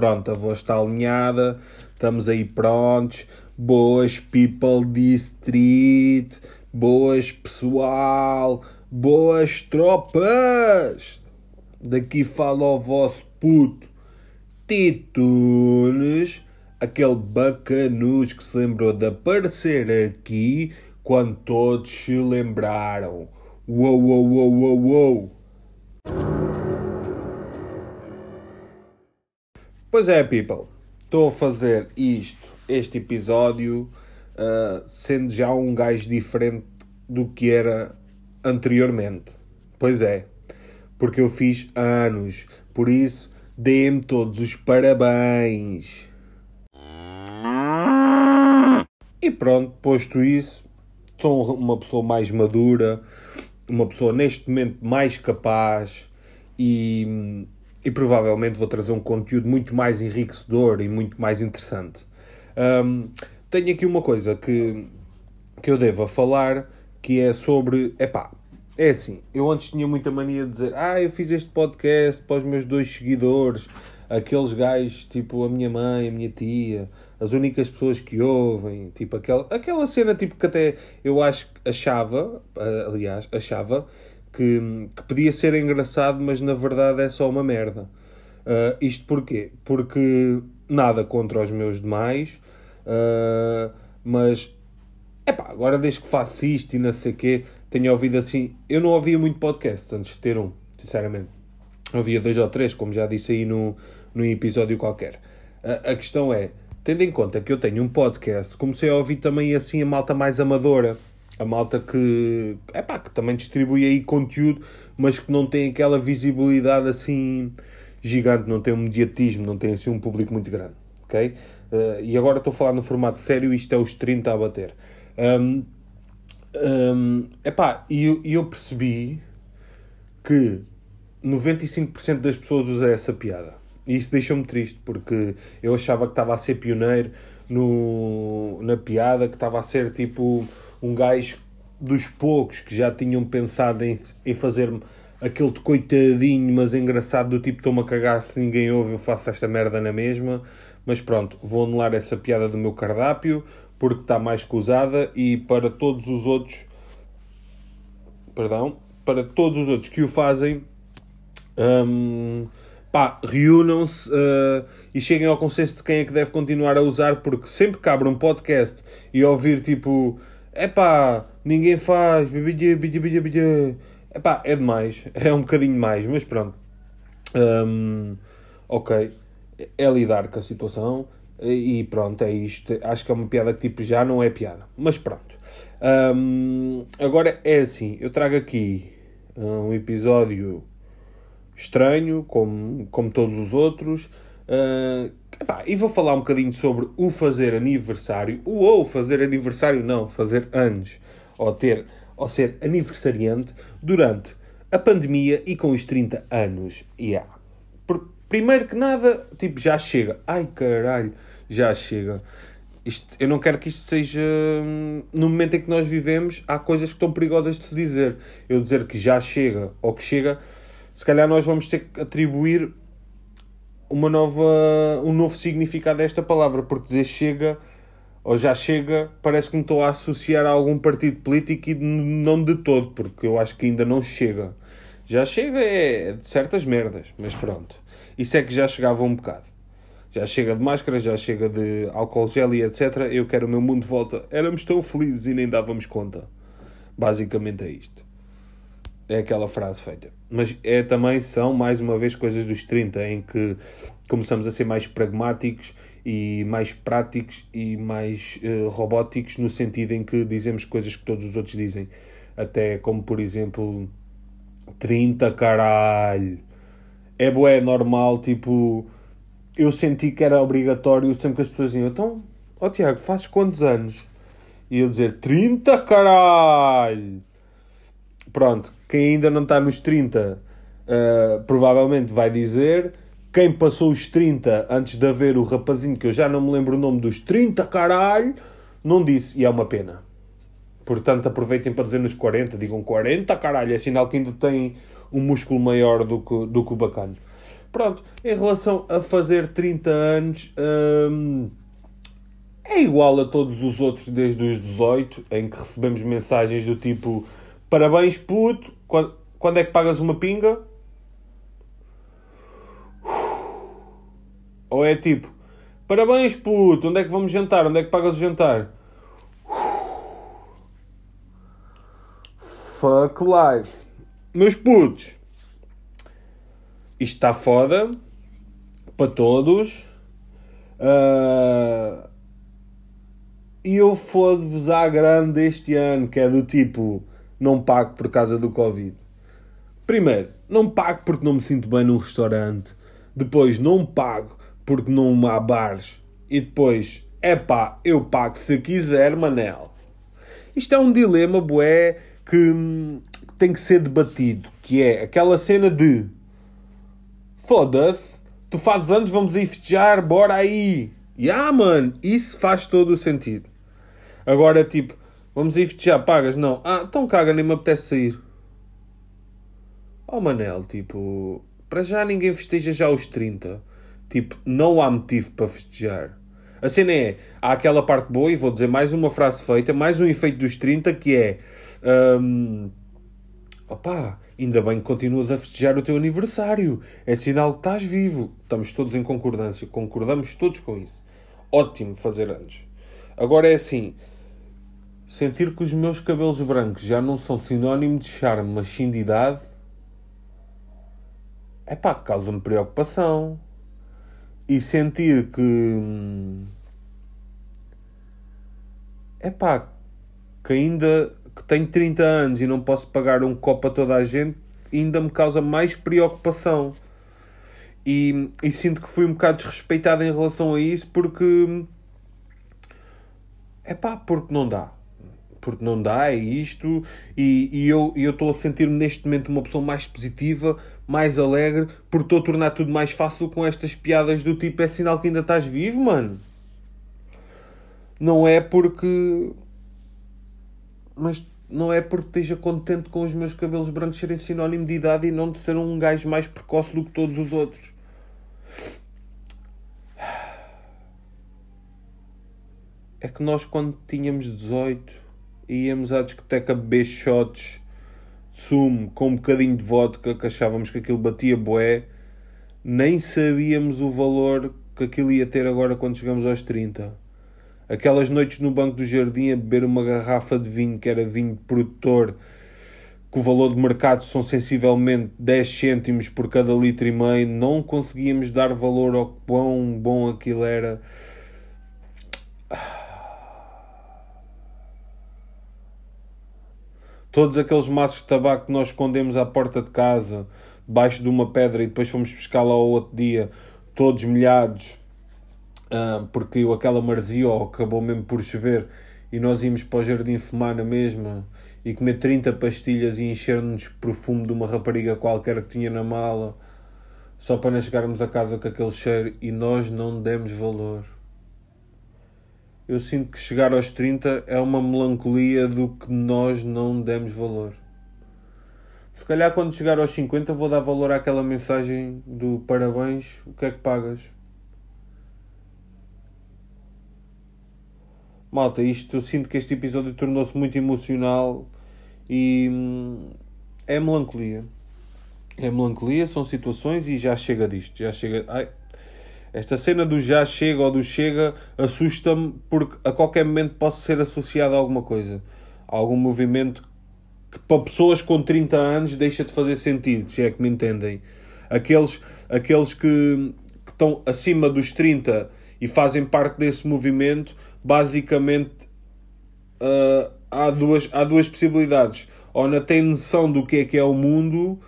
Pronto, a voz está alinhada, estamos aí prontos. Boas, people district, boas, pessoal, boas tropas. Daqui fala o vosso puto Titunes, aquele bacanus que se lembrou de aparecer aqui quando todos se lembraram. Uou, uou, uou, uou, uou. Pois é, people. Estou a fazer isto, este episódio, uh, sendo já um gajo diferente do que era anteriormente. Pois é, porque eu fiz anos. Por isso, deem-me todos os parabéns. E pronto, posto isso, sou uma pessoa mais madura, uma pessoa neste momento mais capaz e e provavelmente vou trazer um conteúdo muito mais enriquecedor e muito mais interessante. Um, tenho aqui uma coisa que, que eu devo falar, que é sobre, epá, é assim, eu antes tinha muita mania de dizer, ah, eu fiz este podcast para os meus dois seguidores, aqueles gajos, tipo a minha mãe, a minha tia, as únicas pessoas que ouvem, tipo aquela, aquela cena tipo que até eu acho achava, aliás, achava que, que podia ser engraçado, mas na verdade é só uma merda. Uh, isto porquê? Porque nada contra os meus demais, uh, mas epá, agora desde que faço isto e não sei o quê, tenho ouvido assim. Eu não ouvia muito podcast antes de ter um, sinceramente. Ouvia dois ou três, como já disse aí no, no episódio qualquer. Uh, a questão é, tendo em conta que eu tenho um podcast, comecei a ouvir também assim a malta mais amadora a malta que, epá, que também distribui aí conteúdo, mas que não tem aquela visibilidade assim gigante, não tem um mediatismo, não tem assim um público muito grande, ok? Uh, e agora estou a falar no formato sério, isto é os 30 a bater. Um, um, epá, e eu, eu percebi que 95% das pessoas usa essa piada. E isso deixou-me triste, porque eu achava que estava a ser pioneiro no, na piada, que estava a ser tipo um gajo dos poucos que já tinham pensado em, em fazer aquele de coitadinho, mas engraçado, do tipo estou-me a cagar se ninguém ouve, eu faço esta merda na mesma. Mas pronto, vou anular essa piada do meu cardápio porque está mais que usada e para todos os outros, perdão, para todos os outros que o fazem, hum, pá, reúnam-se uh, e cheguem ao consenso de quem é que deve continuar a usar, porque sempre que abre um podcast e ouvir tipo é pá, ninguém faz, é pá, é demais, é um bocadinho mais, mas pronto. Um, ok, é lidar com a situação e pronto, é isto. Acho que é uma piada que tipo já não é piada, mas pronto. Um, agora é assim, eu trago aqui um episódio estranho, como, como todos os outros. Uh, Epá, e vou falar um bocadinho sobre o fazer aniversário, o ou fazer aniversário não, fazer anos, ou ter, ou ser aniversariante durante a pandemia e com os 30 anos. Yeah. Por, primeiro que nada, tipo, já chega. Ai caralho, já chega. Isto, eu não quero que isto seja. Hum, no momento em que nós vivemos, há coisas que estão perigosas de se dizer. Eu dizer que já chega ou que chega, se calhar nós vamos ter que atribuir uma nova, um novo significado a esta palavra, porque dizer chega ou já chega parece que me estou a associar a algum partido político e não de todo, porque eu acho que ainda não chega. Já chega é de certas merdas, mas pronto. Isso é que já chegava um bocado. Já chega de máscara, já chega de álcool gel e etc. Eu quero o meu mundo de volta. Éramos tão felizes e nem dávamos conta. Basicamente é isto é aquela frase feita. Mas é também, são mais uma vez coisas dos 30, em que começamos a ser mais pragmáticos e mais práticos e mais uh, robóticos, no sentido em que dizemos coisas que todos os outros dizem. Até como, por exemplo, 30 caralho. É boé, normal, tipo... Eu senti que era obrigatório sempre que as pessoas diziam então, ó oh, Tiago, fazes quantos anos? E eu dizer 30 caralho! Pronto, quem ainda não está nos 30 uh, eh, provavelmente vai dizer. Quem passou os 30 antes de haver o rapazinho, que eu já não me lembro o nome dos 30, caralho, não disse. E é uma pena. Portanto, aproveitem para dizer nos 40, digam 40, caralho, é sinal que ainda tem um músculo maior do que, do que o bacana. Pronto, em relação a fazer 30 anos, hum, é igual a todos os outros desde os 18, em que recebemos mensagens do tipo: Parabéns, puto, quando, quando é que pagas uma pinga? Ou é tipo: Parabéns, puto, onde é que vamos jantar? Onde é que pagas o jantar? Fuck life. Meus putos, isto está foda para todos. Uh, e eu fodo-vos à grande este ano, que é do tipo, não pago por causa do Covid. Primeiro, não pago porque não me sinto bem num restaurante. Depois, não pago porque não há bares. E depois, é pá, eu pago se quiser, Manel. Isto é um dilema, bué, que, que tem que ser debatido. Que é aquela cena de foda-se, tu fazes anos, vamos aí festejar, bora aí. Yeah, mano, isso faz todo o sentido. Agora, tipo, vamos aí festejar, pagas? Não. Ah, então caga, nem me apetece sair. Oh, Manel, tipo, para já ninguém festeja já os 30. Tipo, não há motivo para festejar. A cena é, há aquela parte boa, e vou dizer mais uma frase feita, mais um efeito dos 30, que é... Um, opá, ainda bem que continuas a festejar o teu aniversário. É sinal que estás vivo. Estamos todos em concordância. Concordamos todos com isso. Ótimo fazer anos. Agora é assim, sentir que os meus cabelos brancos já não são sinónimo de charme, mas sim de idade, é pá, causa-me preocupação e sentir que é pá, que ainda que tenho 30 anos e não posso pagar um copo a toda a gente, ainda me causa mais preocupação. E, e sinto que fui um bocado desrespeitado em relação a isso porque é pá, porque não dá. Porque não dá, é isto, e, e eu estou a sentir-me neste momento uma pessoa mais positiva, mais alegre, porque estou a tornar tudo mais fácil com estas piadas do tipo: é sinal que ainda estás vivo, mano. Não é porque. Mas não é porque esteja contente com os meus cabelos brancos serem sinónimo de idade e não de ser um gajo mais precoce do que todos os outros. É que nós, quando tínhamos 18, íamos à discoteca beber shots sumo com um bocadinho de vodka que achávamos que aquilo batia boé, nem sabíamos o valor que aquilo ia ter agora quando chegamos aos 30. Aquelas noites no banco do jardim a beber uma garrafa de vinho que era vinho produtor, que o valor de mercado são sensivelmente 10 cêntimos por cada litro e meio, não conseguíamos dar valor ao quão bom aquilo era. Todos aqueles maços de tabaco que nós escondemos à porta de casa, debaixo de uma pedra, e depois fomos pescar lá ao outro dia, todos molhados, uh, porque aquela marzia acabou mesmo por chover, e nós íamos para o jardim fumar na mesma, e comer 30 pastilhas e encher-nos perfume de uma rapariga qualquer que tinha na mala, só para não chegarmos a casa com aquele cheiro, e nós não demos valor eu sinto que chegar aos 30 é uma melancolia do que nós não demos valor. Se calhar quando chegar aos 50 vou dar valor àquela mensagem do parabéns, o que é que pagas? Malta, isto eu sinto que este episódio tornou-se muito emocional e hum, é melancolia. É melancolia, são situações e já chega disto. Já chega. Ai, esta cena do já chega ou do chega assusta-me porque a qualquer momento posso ser associado a alguma coisa. A algum movimento que para pessoas com 30 anos deixa de fazer sentido, se é que me entendem. Aqueles, aqueles que, que estão acima dos 30 e fazem parte desse movimento, basicamente uh, há, duas, há duas possibilidades. Ou não têm noção do que é que é o mundo,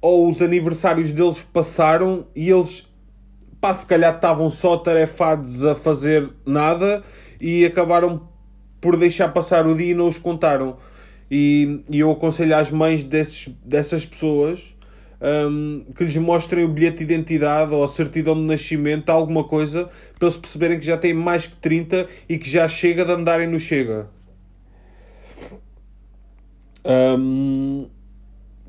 ou os aniversários deles passaram e eles pá, se calhar estavam só tarefados a fazer nada e acabaram por deixar passar o dia e não os contaram. E, e eu aconselho às mães desses, dessas pessoas um, que lhes mostrem o bilhete de identidade ou a certidão de nascimento, alguma coisa, para eles perceberem que já têm mais que 30 e que já chega de andarem no Chega. Um,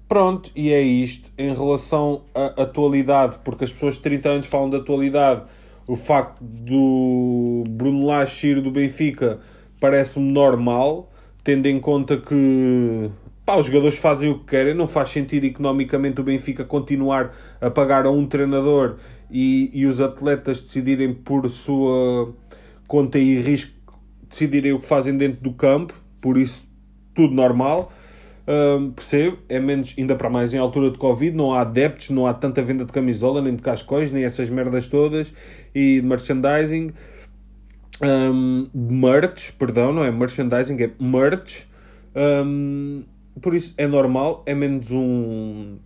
pronto, e é isto. Em relação à atualidade, porque as pessoas de 30 anos falam de atualidade, o facto do Bruno Lage ir do Benfica parece-me normal, tendo em conta que pá, os jogadores fazem o que querem, não faz sentido economicamente o Benfica continuar a pagar a um treinador e, e os atletas decidirem por sua conta e risco decidirem o que fazem dentro do campo, por isso tudo normal. Um, percebo, é menos, ainda para mais em altura de Covid, não há adeptos, não há tanta venda de camisola, nem de cascóis, nem essas merdas todas, e de merchandising, um, merch, perdão, não é? Merchandising, é merch, um, por isso é normal, é menos um,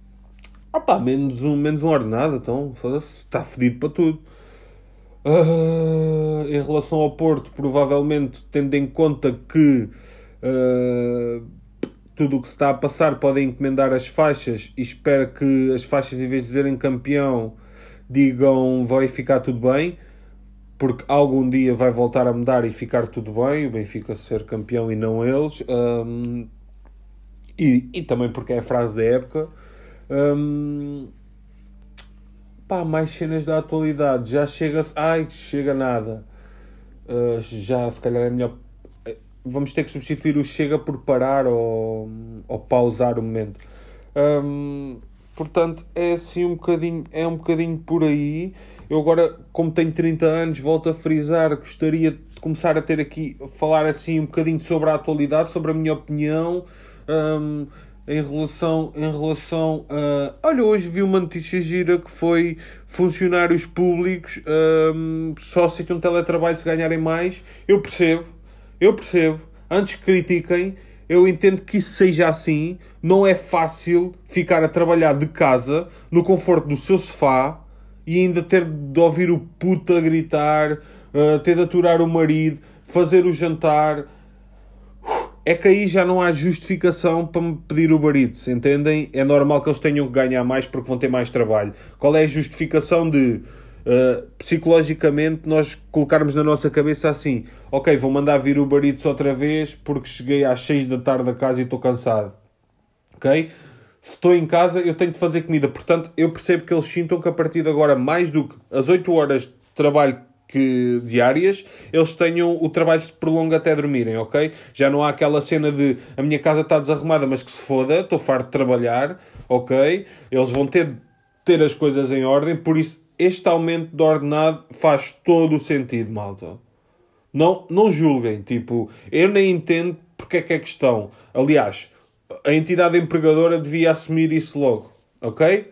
opá, menos um, menos um ordenado, então, está fedido para tudo. Uh, em relação ao Porto, provavelmente, tendo em conta que uh, tudo o que está a passar podem encomendar as faixas e espero que as faixas, em vez de dizerem campeão, digam vai ficar tudo bem, porque algum dia vai voltar a mudar e ficar tudo bem, o Benfica ser campeão e não eles, um, e, e também porque é a frase da época. Um, pá, mais cenas da atualidade, já chega, ai, chega nada. Uh, já se calhar é melhor vamos ter que substituir o chega por parar ou, ou pausar o momento. Portanto, é assim um bocadinho, é um bocadinho por aí. Eu agora, como tenho 30 anos, volto a frisar, gostaria de começar a ter aqui, falar assim um bocadinho sobre a atualidade, sobre a minha opinião. Em relação, em relação a. Olha, hoje vi uma notícia gira que foi funcionários públicos um, só aceitam teletrabalho se ganharem mais. Eu percebo, eu percebo, antes que critiquem, eu entendo que isso seja assim. Não é fácil ficar a trabalhar de casa, no conforto do seu sofá, e ainda ter de ouvir o puto a gritar, uh, ter de aturar o marido, fazer o jantar. É que aí já não há justificação para me pedir o barito, entendem? É normal que eles tenham que ganhar mais porque vão ter mais trabalho. Qual é a justificação de Uh, psicologicamente nós colocarmos na nossa cabeça assim, ok, vou mandar vir o baritos outra vez porque cheguei às 6 da tarde a casa e estou cansado. Ok? Se estou em casa, eu tenho de fazer comida. Portanto, eu percebo que eles sintam que a partir de agora, mais do que as 8 horas de trabalho que, diárias, eles tenham o trabalho se prolonga até dormirem, ok? Já não há aquela cena de a minha casa está desarrumada, mas que se foda, estou farto de trabalhar, ok? Eles vão ter ter as coisas em ordem, por isso este aumento de ordenado faz todo o sentido, malta. Não, não julguem, tipo, eu nem entendo porque é que é questão. Aliás, a entidade empregadora devia assumir isso logo, ok?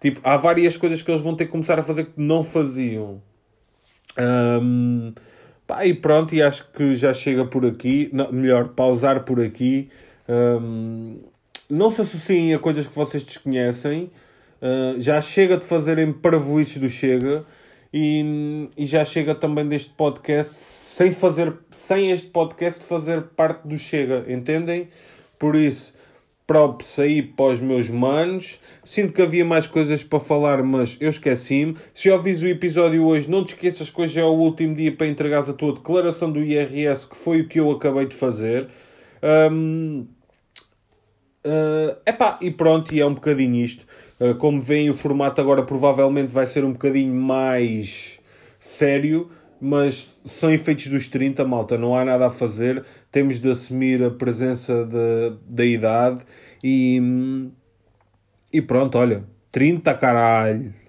Tipo, há várias coisas que eles vão ter que começar a fazer que não faziam. Um, pá, e pronto, e acho que já chega por aqui. Não, melhor, pausar por aqui. Um, não se associem a coisas que vocês desconhecem. Uh, já chega de fazerem parvoices do Chega e, e já chega também deste podcast sem fazer sem este podcast fazer parte do Chega, entendem? Por isso, props aí para os meus manos. Sinto que havia mais coisas para falar, mas eu esqueci-me. Se ouvis o episódio hoje, não te esqueças que hoje é o último dia para entregares a tua declaração do IRS, que foi o que eu acabei de fazer. Um, uh, epá, e pronto, e é um bocadinho isto. Uh, como veem, o formato agora provavelmente vai ser um bocadinho mais sério, mas são efeitos dos 30, malta, não há nada a fazer. Temos de assumir a presença de, da idade e, e pronto, olha, 30 caralho.